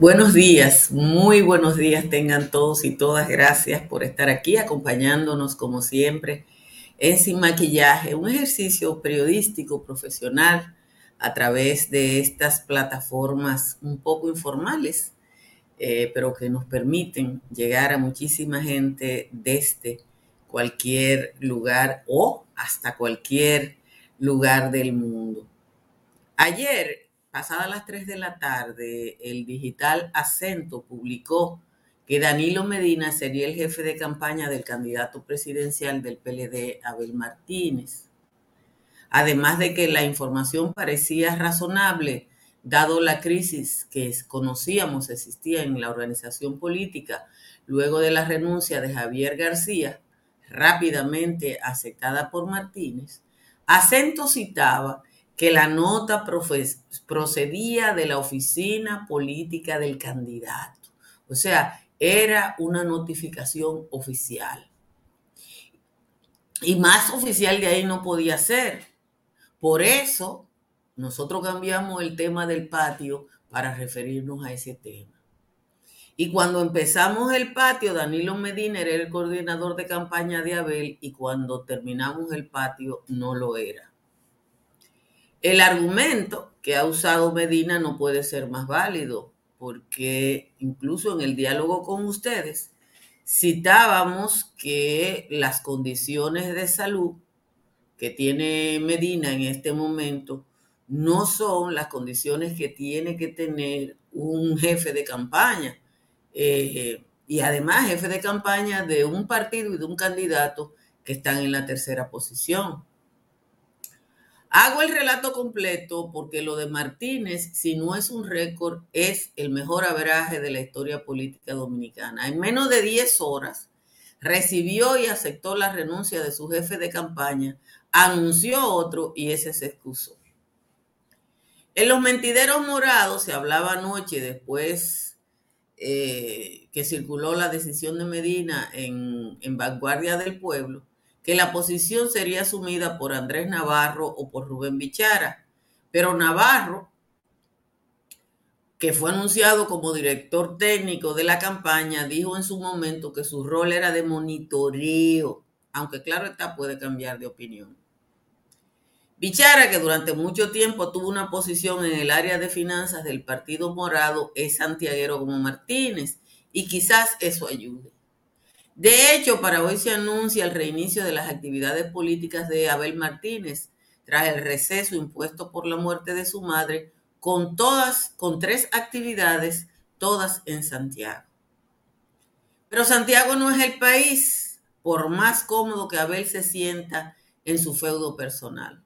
Buenos días, muy buenos días tengan todos y todas. Gracias por estar aquí acompañándonos como siempre en Sin Maquillaje, un ejercicio periodístico profesional a través de estas plataformas un poco informales, eh, pero que nos permiten llegar a muchísima gente desde cualquier lugar o hasta cualquier lugar del mundo. Ayer pasadas las 3 de la tarde, el digital Acento publicó que Danilo Medina sería el jefe de campaña del candidato presidencial del PLD, Abel Martínez. Además de que la información parecía razonable, dado la crisis que conocíamos existía en la organización política luego de la renuncia de Javier García, rápidamente aceptada por Martínez, Acento citaba que la nota procedía de la oficina política del candidato. O sea, era una notificación oficial. Y más oficial de ahí no podía ser. Por eso nosotros cambiamos el tema del patio para referirnos a ese tema. Y cuando empezamos el patio, Danilo Medina era el coordinador de campaña de Abel y cuando terminamos el patio no lo era. El argumento que ha usado Medina no puede ser más válido, porque incluso en el diálogo con ustedes citábamos que las condiciones de salud que tiene Medina en este momento no son las condiciones que tiene que tener un jefe de campaña. Eh, y además jefe de campaña de un partido y de un candidato que están en la tercera posición. Hago el relato completo porque lo de Martínez, si no es un récord, es el mejor averaje de la historia política dominicana. En menos de 10 horas recibió y aceptó la renuncia de su jefe de campaña, anunció otro y ese se excusó. En los mentideros morados se hablaba anoche después eh, que circuló la decisión de Medina en Vanguardia del Pueblo que la posición sería asumida por Andrés Navarro o por Rubén Bichara. Pero Navarro, que fue anunciado como director técnico de la campaña, dijo en su momento que su rol era de monitoreo, aunque claro está, puede cambiar de opinión. Bichara, que durante mucho tiempo tuvo una posición en el área de finanzas del Partido Morado, es santiaguero como Martínez, y quizás eso ayude. De hecho, para hoy se anuncia el reinicio de las actividades políticas de Abel Martínez tras el receso impuesto por la muerte de su madre, con todas, con tres actividades, todas en Santiago. Pero Santiago no es el país, por más cómodo que Abel se sienta en su feudo personal.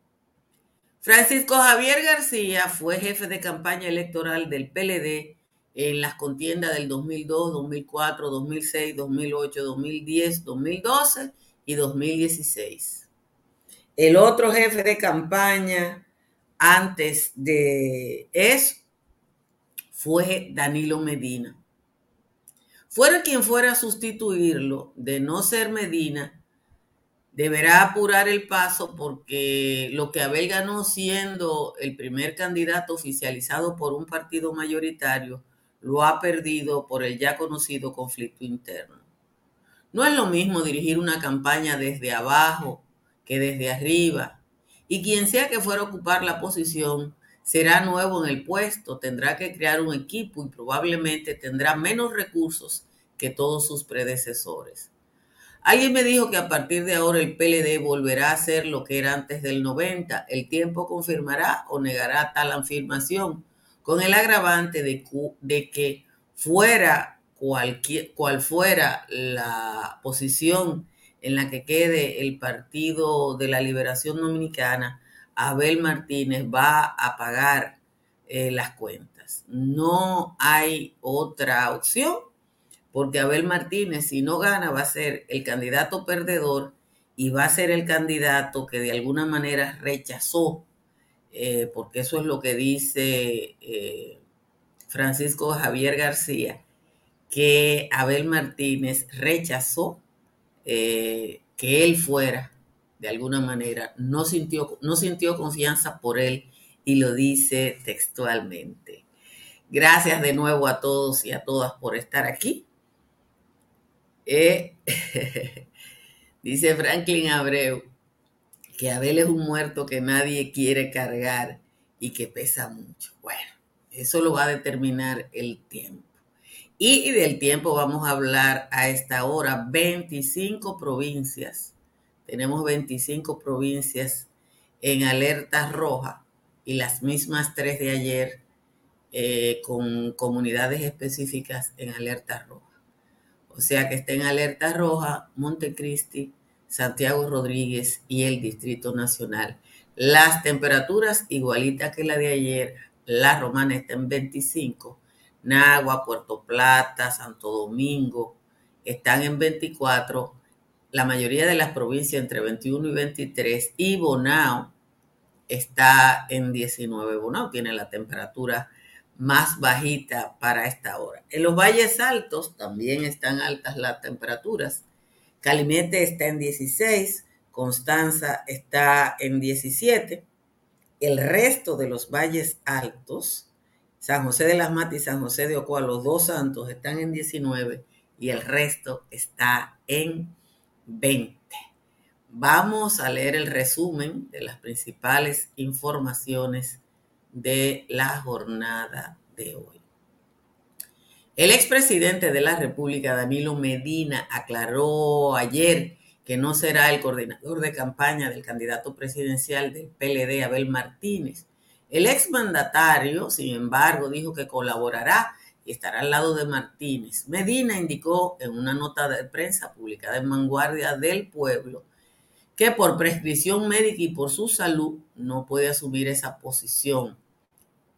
Francisco Javier García fue jefe de campaña electoral del PLD en las contiendas del 2002, 2004, 2006, 2008, 2010, 2012 y 2016. El otro jefe de campaña antes de eso fue Danilo Medina. Fuera quien fuera a sustituirlo, de no ser Medina, deberá apurar el paso porque lo que Abel ganó siendo el primer candidato oficializado por un partido mayoritario lo ha perdido por el ya conocido conflicto interno. No es lo mismo dirigir una campaña desde abajo que desde arriba, y quien sea que fuera a ocupar la posición será nuevo en el puesto, tendrá que crear un equipo y probablemente tendrá menos recursos que todos sus predecesores. Alguien me dijo que a partir de ahora el PLD volverá a ser lo que era antes del 90. El tiempo confirmará o negará tal afirmación, con el agravante de, que fuera cualquier, cual fuera la posición en la que quede el Partido de la Liberación Dominicana, Abel Martínez va a pagar eh, las cuentas. No hay otra opción, porque Abel Martínez, si no gana, va a ser el candidato perdedor y va a ser el candidato que de alguna manera rechazó eh, porque eso es lo que dice eh, Francisco Javier García, que Abel Martínez rechazó eh, que él fuera, de alguna manera, no sintió, no sintió confianza por él y lo dice textualmente. Gracias de nuevo a todos y a todas por estar aquí. Dice Franklin Abreu que Abel es un muerto que nadie quiere cargar y que pesa mucho. Bueno, eso lo va a determinar el tiempo. Y del tiempo vamos a hablar a esta hora. 25 provincias. Tenemos 25 provincias en alerta roja y las mismas tres de ayer eh, con comunidades específicas en alerta roja. O sea que está en alerta roja Montecristi, Santiago Rodríguez y el Distrito Nacional. Las temperaturas igualitas que la de ayer, la romana está en 25, Nagua, Puerto Plata, Santo Domingo están en 24, la mayoría de las provincias entre 21 y 23 y Bonao está en 19. Bonao tiene la temperatura más bajita para esta hora. En los valles altos también están altas las temperaturas. Calimete está en 16, Constanza está en 17. El resto de los valles altos, San José de las Matas y San José de Ocoa, los dos santos están en 19 y el resto está en 20. Vamos a leer el resumen de las principales informaciones de la jornada de hoy. El expresidente de la República, Danilo Medina, aclaró ayer que no será el coordinador de campaña del candidato presidencial del PLD, Abel Martínez. El exmandatario, sin embargo, dijo que colaborará y estará al lado de Martínez. Medina indicó en una nota de prensa publicada en Vanguardia del Pueblo que por prescripción médica y por su salud no puede asumir esa posición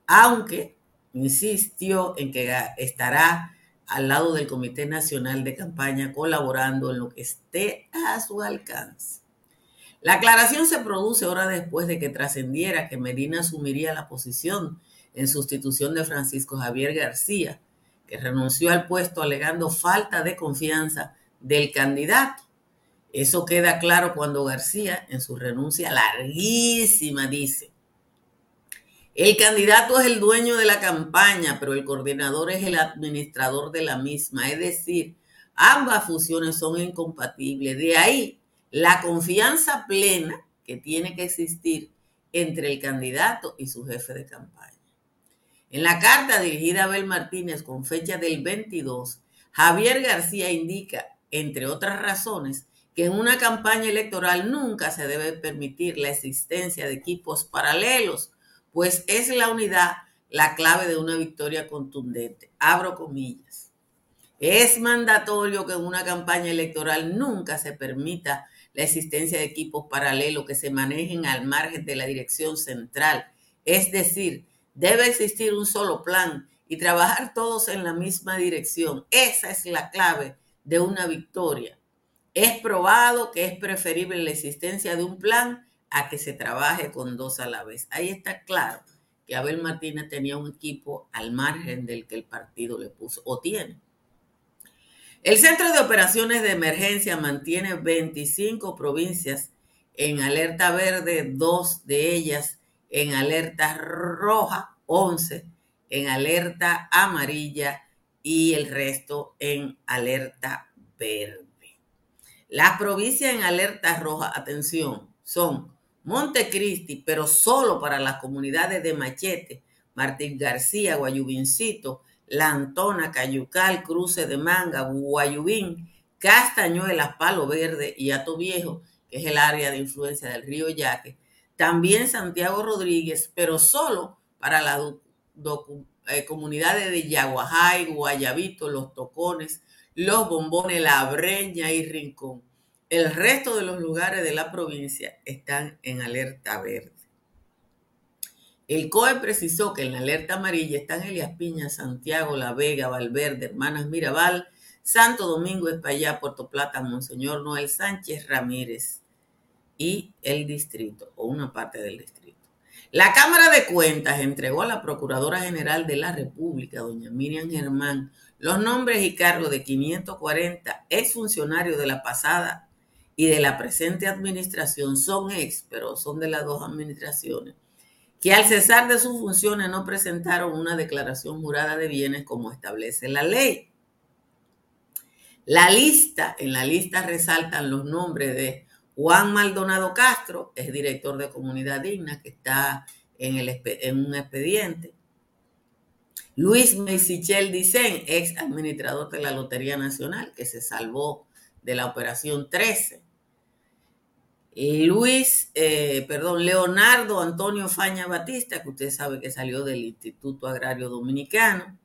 aunque insistió en que estará al lado del Comité Nacional de Campaña colaborando en lo que esté a su alcance. La aclaración se produce horas después de que trascendiera que Medina asumiría la posición en sustitución de Francisco Javier García, que renunció al puesto alegando falta de confianza del candidato. Eso queda claro cuando García, en su renuncia larguísima, dice, el candidato es el dueño de la campaña, pero el coordinador es el administrador de la misma. Es decir, ambas funciones son incompatibles. De ahí la confianza plena que tiene que existir entre el candidato y su jefe de campaña. En la carta dirigida a Abel Martínez con fecha del 22, Javier García indica, entre otras razones, que en una campaña electoral nunca se debe permitir la existencia de equipos paralelos pues es la unidad la clave de una victoria contundente. Abro comillas. Es mandatorio que en una campaña electoral nunca se permita la existencia de equipos paralelos que se manejen al margen de la dirección central. Es decir, debe existir un solo plan y trabajar todos en la misma dirección. Esa es la clave de una victoria. Es probado que es preferible la existencia de un plan a que se trabaje con dos a la vez. Ahí está claro que Abel Martínez tenía un equipo al margen del que el partido le puso o tiene. El Centro de Operaciones de Emergencia mantiene 25 provincias en alerta verde, dos de ellas en alerta roja, 11 en alerta amarilla y el resto en alerta verde. Las provincias en alerta roja, atención, son Montecristi, pero solo para las comunidades de Machete, Martín García, Guayubincito, La Antona, Cayucal, Cruce de Manga, Guayubín, Castañuelas, Palo Verde y Ato Viejo, que es el área de influencia del río Yaque. También Santiago Rodríguez, pero solo para las eh, comunidades de Yaguajay, Guayabito, Los Tocones, Los Bombones, La Breña y Rincón. El resto de los lugares de la provincia están en alerta verde. El COE precisó que en la alerta amarilla están Elias Piña, Santiago, La Vega, Valverde, Hermanas Mirabal, Santo Domingo, Espaillá, Puerto Plata, Monseñor Noel Sánchez Ramírez y el distrito, o una parte del distrito. La Cámara de Cuentas entregó a la Procuradora General de la República, doña Miriam Germán, los nombres y cargos de 540 exfuncionarios de la pasada y de la presente administración son ex, pero son de las dos administraciones, que al cesar de sus funciones no presentaron una declaración jurada de bienes como establece la ley. La lista, en la lista resaltan los nombres de Juan Maldonado Castro, es director de Comunidad Digna, que está en, en un expediente. Luis Meisichel Dicen, ex administrador de la Lotería Nacional, que se salvó de la Operación 13. Luis, eh, perdón, Leonardo Antonio Faña Batista, que usted sabe que salió del Instituto Agrario Dominicano.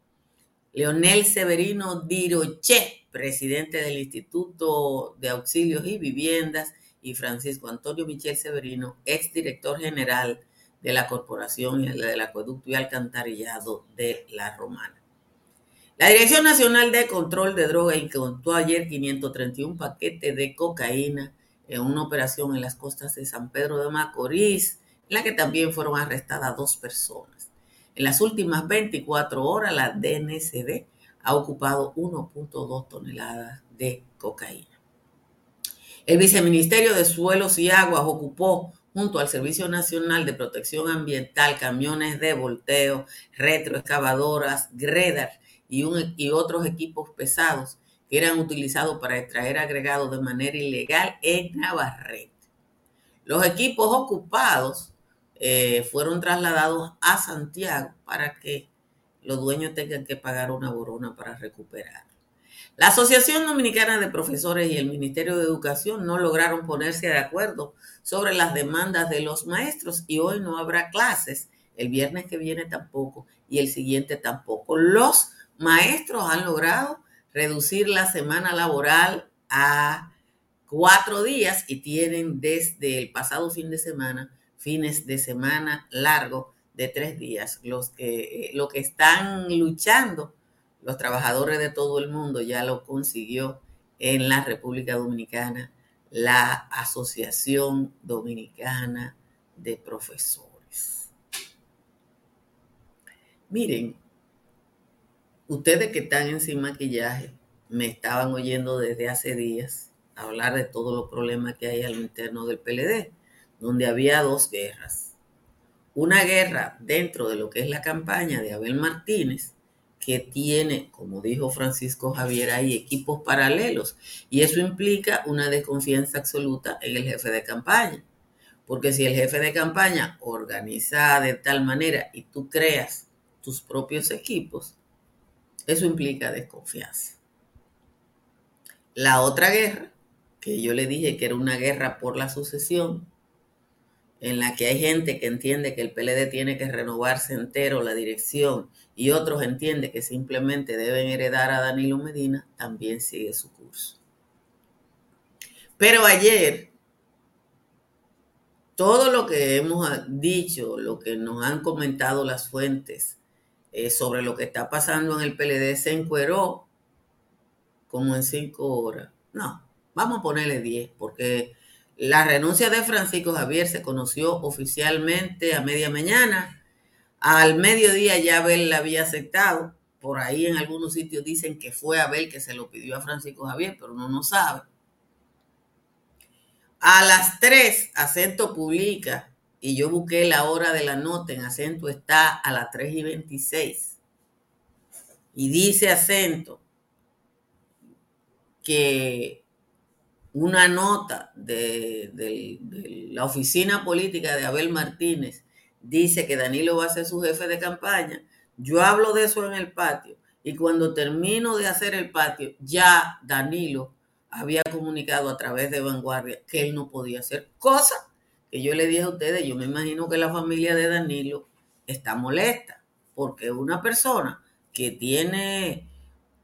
Leonel Severino Diroche, presidente del Instituto de Auxilios y Viviendas, y Francisco Antonio Michel Severino, exdirector general de la Corporación del Acueducto y Alcantarillado de La Romana. La Dirección Nacional de Control de Drogas encontró ayer 531 paquetes de cocaína en una operación en las costas de San Pedro de Macorís, en la que también fueron arrestadas dos personas. En las últimas 24 horas, la DNCD ha ocupado 1.2 toneladas de cocaína. El Viceministerio de Suelos y Aguas ocupó junto al Servicio Nacional de Protección Ambiental camiones de volteo, retroexcavadoras, gredar y, y otros equipos pesados que eran utilizados para extraer agregados de manera ilegal en Navarrete. Los equipos ocupados eh, fueron trasladados a Santiago para que los dueños tengan que pagar una borona para recuperar. La Asociación Dominicana de Profesores y el Ministerio de Educación no lograron ponerse de acuerdo sobre las demandas de los maestros y hoy no habrá clases. El viernes que viene tampoco y el siguiente tampoco. Los maestros han logrado reducir la semana laboral a cuatro días y tienen desde el pasado fin de semana fines de semana largo de tres días. Los que, eh, lo que están luchando los trabajadores de todo el mundo ya lo consiguió en la República Dominicana la Asociación Dominicana de Profesores. Miren, ustedes que están en sin maquillaje me estaban oyendo desde hace días hablar de todos los problemas que hay al interno del PLD, donde había dos guerras. Una guerra dentro de lo que es la campaña de Abel Martínez, que tiene, como dijo Francisco Javier, hay equipos paralelos y eso implica una desconfianza absoluta en el jefe de campaña. Porque si el jefe de campaña organiza de tal manera y tú creas tus propios equipos, eso implica desconfianza. La otra guerra, que yo le dije que era una guerra por la sucesión, en la que hay gente que entiende que el PLD tiene que renovarse entero la dirección y otros entienden que simplemente deben heredar a Danilo Medina, también sigue su curso. Pero ayer, todo lo que hemos dicho, lo que nos han comentado las fuentes eh, sobre lo que está pasando en el PLD, se encueró como en cinco horas. No, vamos a ponerle diez, porque la renuncia de Francisco Javier se conoció oficialmente a media mañana. Al mediodía ya Abel la había aceptado. Por ahí en algunos sitios dicen que fue Abel que se lo pidió a Francisco Javier, pero uno no sabe. A las 3, acento publica, y yo busqué la hora de la nota, en acento está a las 3 y 26. Y dice acento que una nota de, la oficina política de Abel Martínez dice que Danilo va a ser su jefe de campaña. Yo hablo de eso en el patio y cuando termino de hacer el patio, ya Danilo había comunicado a través de Vanguardia que él no podía hacer cosa que yo le dije a ustedes, yo me imagino que la familia de Danilo está molesta porque una persona que tiene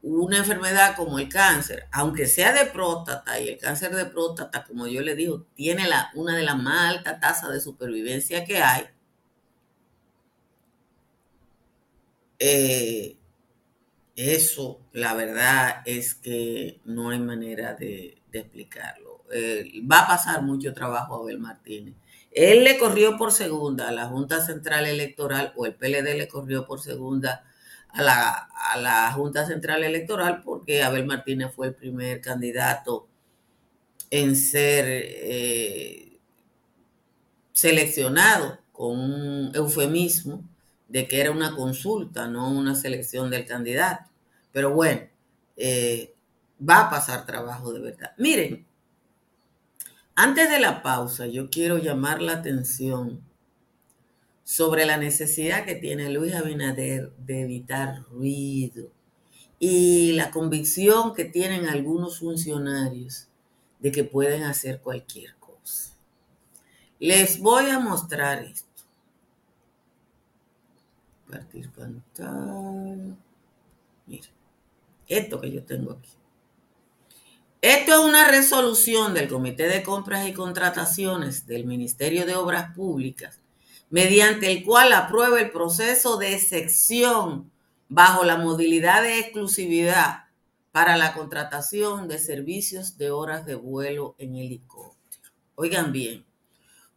una enfermedad como el cáncer, aunque sea de próstata, y el cáncer de próstata, como yo le digo, tiene la, una de las más altas tasas de supervivencia que hay, eh, eso, la verdad es que no hay manera de, explicarlo. Eh, va a pasar mucho trabajo a Abel Martínez. Él le corrió por segunda a la Junta Central Electoral, o el PLD le corrió por segunda a la, Junta Central Electoral porque Abel Martínez fue el primer candidato en ser eh, seleccionado con un eufemismo de que era una consulta, no una selección del candidato. Pero bueno, eh, va a pasar trabajo de verdad. Miren, antes de la pausa, yo quiero llamar la atención sobre la necesidad que tiene Luis Abinader de evitar ruido y la convicción que tienen algunos funcionarios de que pueden hacer cualquier cosa. Les voy a mostrar esto. Partir pantalla. Miren, esto que yo tengo aquí. Esto es una resolución del Comité de Compras y Contrataciones del Ministerio de Obras Públicas, mediante el cual aprueba el proceso de sección bajo la modalidad de exclusividad para la contratación de servicios de horas de vuelo en helicóptero. Oigan bien,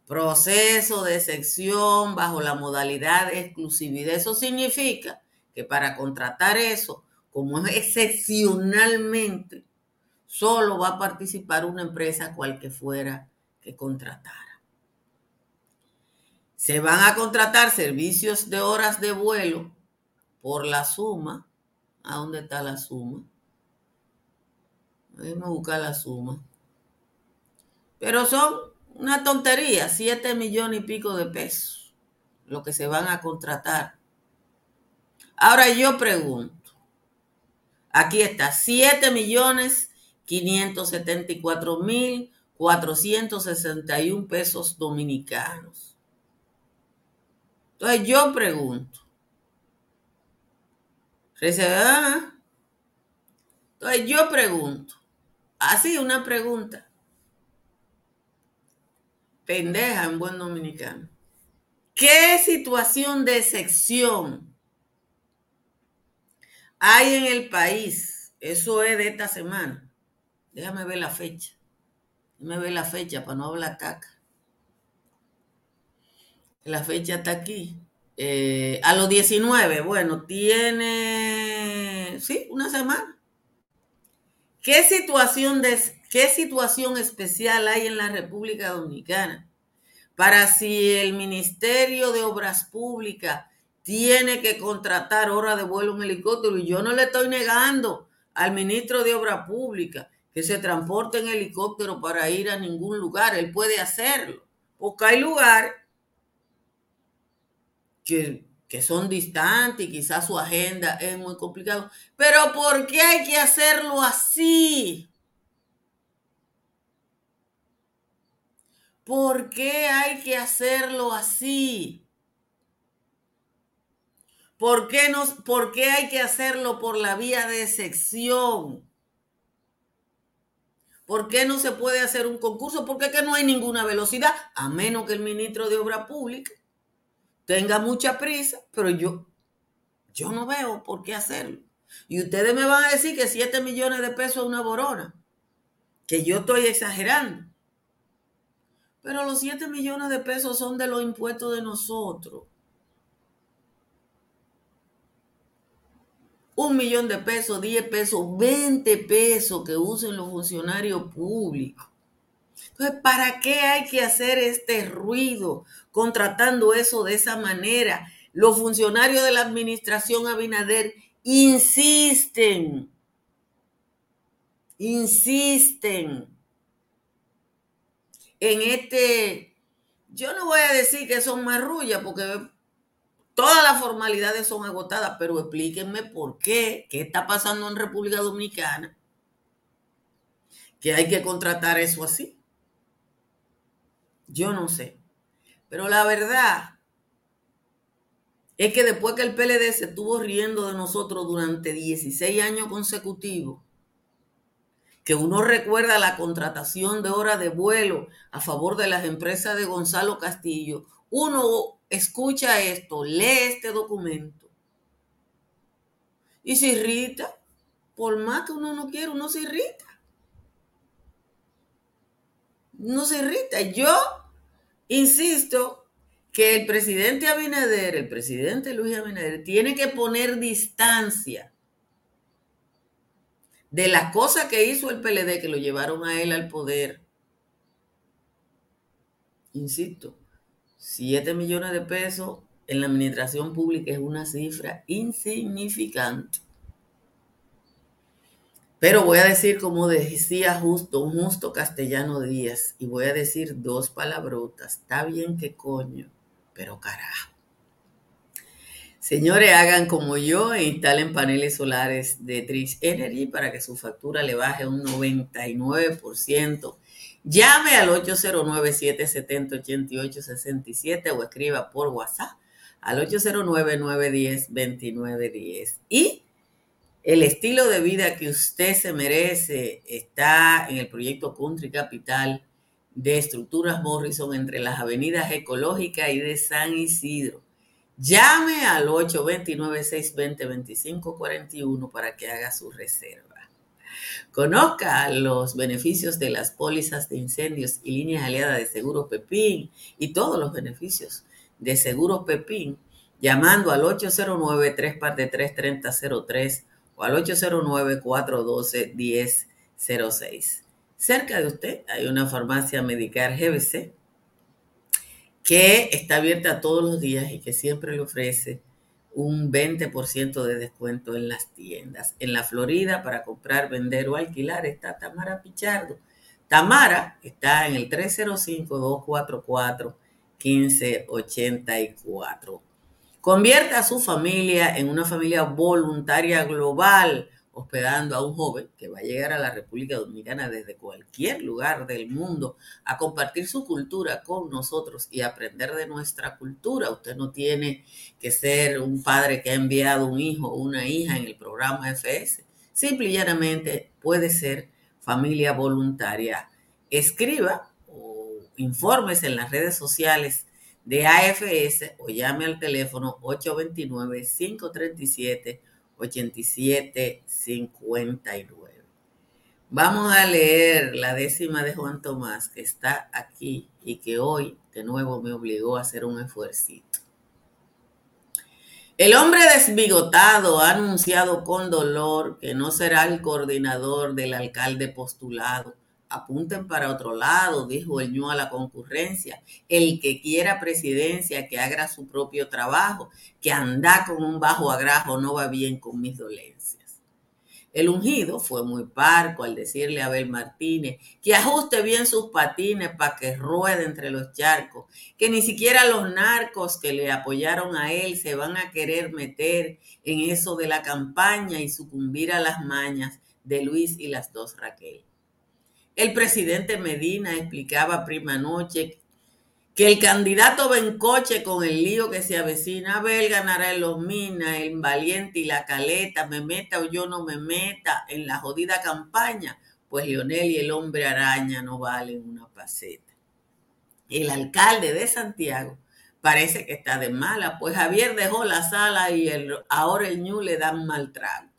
proceso de sección bajo la modalidad de exclusividad. Eso significa que para contratar eso, como es excepcionalmente solo va a participar una empresa cual que fuera que contratara. Se van a contratar servicios de horas de vuelo por la suma. ¿A dónde está la suma? Déjame buscar la suma. Pero son una tontería, 7 millones y pico de pesos, lo que se van a contratar. Ahora yo pregunto, aquí está, 7 millones 574.461 pesos dominicanos. Entonces yo pregunto, Entonces yo pregunto, así una pregunta, pendeja en buen dominicano. ¿Qué situación de excepción hay en el país? Eso es de esta semana Déjame ver la fecha. Déjame ver la fecha para no hablar caca. La fecha está aquí. Eh, a los 19, bueno, tiene, sí, una semana. ¿Qué situación, de, ¿Qué situación especial hay en la República Dominicana para si el Ministerio de Obras Públicas tiene que contratar hora de vuelo en helicóptero? Y yo no le estoy negando al ministro de Obras Públicas que se transporte en helicóptero para ir a ningún lugar. Él puede hacerlo. Porque hay lugares que, que son distantes y quizás su agenda es muy complicado. Pero ¿por qué hay que hacerlo así? ¿Por qué hay que hacerlo así? ¿Por qué, ¿Por qué hay que hacerlo por la vía de sección? ¿Por qué no se puede hacer un concurso? Porque es que no hay ninguna velocidad, a menos que el ministro de Obra Pública tenga mucha prisa, pero yo, yo no veo por qué hacerlo. Y ustedes me van a decir que 7 millones de pesos es una borona, que yo estoy exagerando. Pero los 7 millones de pesos son de los impuestos de nosotros. Un millón de pesos, 10 pesos, 20 pesos que usen los funcionarios públicos. Entonces, ¿para qué hay que hacer este ruido contratando eso de esa manera? Los funcionarios de la administración Abinader insisten, insisten en este, yo no voy a decir que son marrullas, porque Todas las formalidades son agotadas, pero explíquenme por qué, qué está pasando en República Dominicana, que hay que contratar eso así. Yo no sé. Pero la verdad es que después que el PLD se estuvo riendo de nosotros durante 16 años consecutivos, que uno recuerda la contratación de horas de vuelo a favor de las empresas de Gonzalo Castillo, uno escucha esto, lee este documento y se irrita. Por más que uno no quiera, uno se irrita. No se irrita. Yo insisto que el presidente Abinader, el presidente Luis Abinader, tiene que poner distancia de las cosas que hizo el PLD que lo llevaron a él al poder. Insisto, 7 millones de pesos en la administración pública es una cifra insignificante. Pero voy a decir, como decía justo, un justo castellano Díaz, y voy a decir dos palabrotas. Está bien que coño, pero carajo. Señores, hagan como yo e instalen paneles solares de Trix Energy para que su factura le baje un 99%. Llame al 809-770-8867 o escriba por WhatsApp al 809-910-2910. Y el estilo de vida que usted se merece está en el proyecto Country Capital de Estructuras Morrison entre las avenidas Ecológica y de San Isidro. Llame al 829-620-2541 para que haga su reserva. Conozca los beneficios de las pólizas de incendios y líneas aliadas de Seguro Pepín y todos los beneficios de Seguro Pepín llamando al 809 3 3003 o al 809-412-1006. Cerca de usted hay una farmacia Medicar GBC que está abierta todos los días y que siempre le ofrece un 20% de descuento en las tiendas. En la Florida, para comprar, vender o alquilar, está Tamara Pichardo. Tamara está en el 305-244-1584. Convierte a su familia en una familia voluntaria global, hospedando a un joven que va a llegar a la República Dominicana desde cualquier lugar del mundo a compartir su cultura con nosotros y aprender de nuestra cultura. Usted no tiene que ser un padre que ha enviado un hijo o una hija en el programa FS. Simple y llanamente puede ser familia voluntaria. Escriba o informes en las redes sociales de AFS o llame al teléfono 829-537-8759. Vamos a leer la décima de Juan Tomás que está aquí y que hoy de nuevo me obligó a hacer un esfuercito. El hombre desbigotado ha anunciado con dolor que no será el coordinador del alcalde postulado apunten para otro lado, dijo el ñu a la concurrencia. El que quiera presidencia, que haga su propio trabajo, que anda con un bajo agrajo no va bien con mis dolencias. El ungido fue muy parco al decirle a Abel Martínez que ajuste bien sus patines para que ruede entre los charcos, que ni siquiera los narcos que le apoyaron a él se van a querer meter en eso de la campaña y sucumbir a las mañas de Luis y las dos Raquel. El presidente Medina explicaba prima noche que el candidato Bencoche con el lío que se avecina, Abel ganará en los Minas, en Valiente y la Caleta, me meta o yo no me meta en la jodida campaña, pues Lionel y el hombre araña no valen una paseta. El alcalde de Santiago parece que está de mala, pues Javier dejó la sala y el, ahora el ñu le dan mal trago.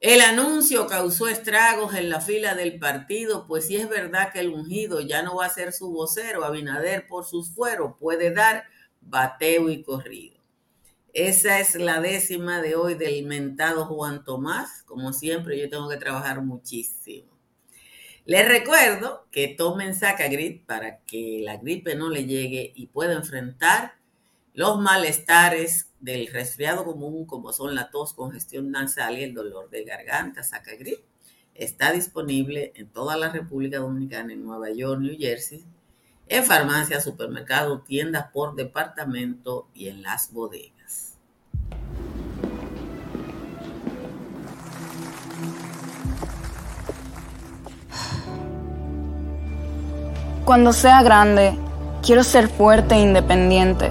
El anuncio causó estragos en la fila del partido, pues si es verdad que el ungido ya no va a ser su vocero, Abinader por sus fueros puede dar bateo y corrido. Esa es la décima de hoy del mentado Juan Tomás. Como siempre, yo tengo que trabajar muchísimo. Les recuerdo que tomen Sacagrip para que la gripe no le llegue y pueda enfrentar los malestares del resfriado común, como son la tos, congestión nasal y el dolor de garganta, Sacagrip, está disponible en toda la República Dominicana, en Nueva York, New Jersey, en farmacias, supermercados, tiendas por departamento y en las bodegas. Cuando sea grande, quiero ser fuerte e independiente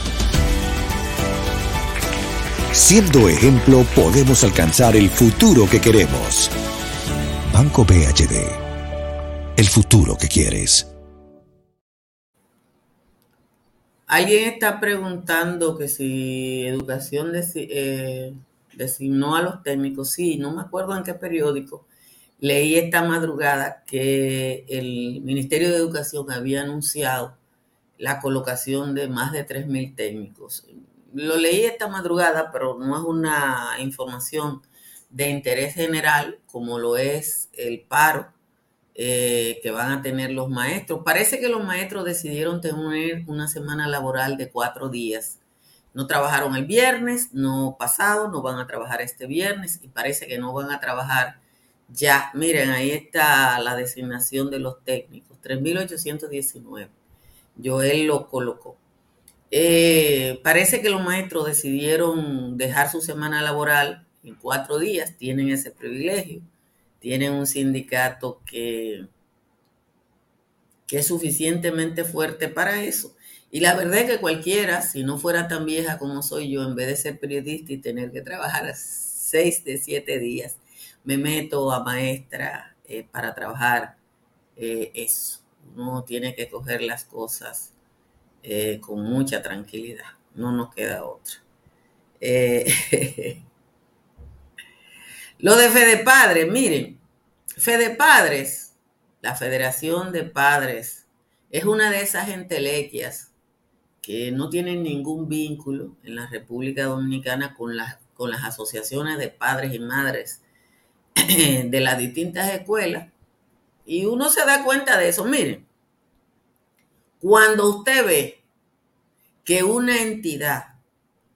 Siendo ejemplo, podemos alcanzar el futuro que queremos. Banco BHD el futuro que quieres. Alguien está preguntando que si educación eh, designó a los técnicos. Sí, no me acuerdo en qué periódico. Leí esta madrugada que el Ministerio de Educación había anunciado la colocación de más de 3.000 técnicos. Lo leí esta madrugada, pero no es una información de interés general como lo es el paro eh, que van a tener los maestros. Parece que los maestros decidieron tener una semana laboral de cuatro días. No trabajaron el viernes, no pasado, no van a trabajar este viernes y parece que no van a trabajar ya. Miren, ahí está la designación de los técnicos, 3.819. Joel lo colocó. Eh, parece que los maestros decidieron dejar su semana laboral en cuatro días, tienen ese privilegio, tienen un sindicato que, que es suficientemente fuerte para eso. Y la verdad es que cualquiera, si no fuera tan vieja como soy yo, en vez de ser periodista y tener que trabajar seis de siete días, me meto a maestra eh, para trabajar eh, eso. Uno tiene que coger las cosas eh, con mucha tranquilidad. No nos queda otra. Lo de Fede Padres, miren, Fede Padres, la Federación de Padres, es una de esas entelequias que no tienen ningún vínculo en la República Dominicana con las, con las asociaciones de padres y madres de las distintas escuelas. Y uno se da cuenta de eso. Miren, cuando usted ve que una entidad,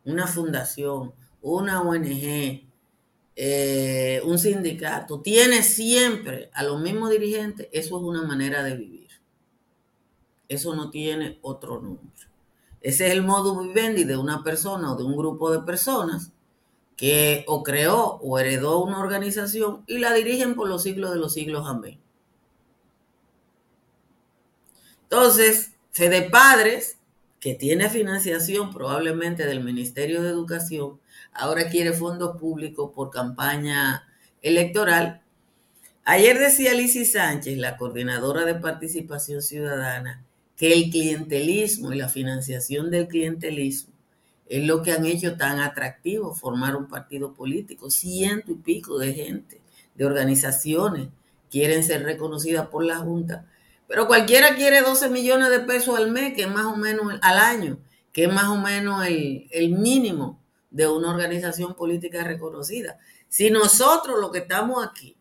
una fundación, una ONG, eh, un sindicato tiene siempre a los mismos dirigentes, eso es una manera de vivir. Eso no tiene otro nombre. Ese es el modo vivendi de una persona o de un grupo de personas que o creó o heredó una organización y la dirigen por los siglos de los siglos. Amén. Entonces, Fede Padres, que tiene financiación probablemente del Ministerio de Educación, ahora quiere fondos públicos por campaña electoral. Ayer decía Lizy Sánchez, la coordinadora de participación ciudadana, que el clientelismo y la financiación del clientelismo es lo que han hecho tan atractivo formar un partido político. Ciento y pico de gente, de organizaciones, quieren ser reconocidas por la Junta. Pero cualquiera quiere 12 millones de pesos al mes, que es más o menos al año, que es más o menos el, el mínimo de una organización política reconocida. Si nosotros lo que estamos aquí,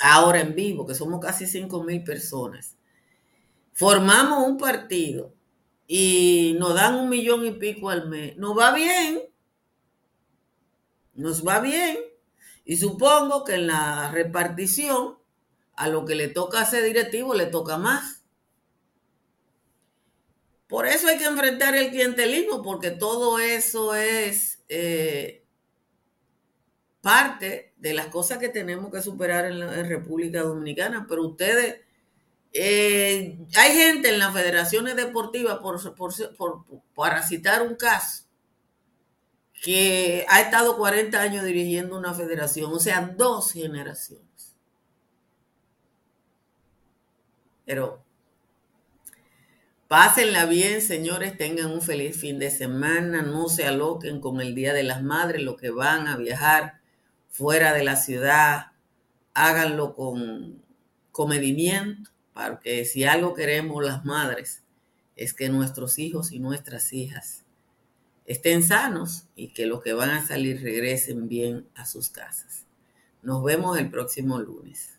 ahora en vivo, que somos casi 5 mil personas, formamos un partido y nos dan un millón y pico al mes, nos va bien, nos va bien. Y supongo que en la repartición, a lo que le toca a ese directivo, le toca más. Por eso hay que enfrentar el clientelismo, porque todo eso es eh, parte de las cosas que tenemos que superar en la República Dominicana. Pero ustedes, eh, hay gente en las federaciones deportivas, por, por, para citar un caso, que ha estado 40 años dirigiendo una federación, o sea, dos generaciones. Pero Pásenla bien, señores, tengan un feliz fin de semana, no se aloquen con el Día de las Madres, lo que van a viajar fuera de la ciudad, háganlo con comedimiento, porque si algo queremos las madres es que nuestros hijos y nuestras hijas estén sanos y que los que van a salir regresen bien a sus casas. Nos vemos el próximo lunes.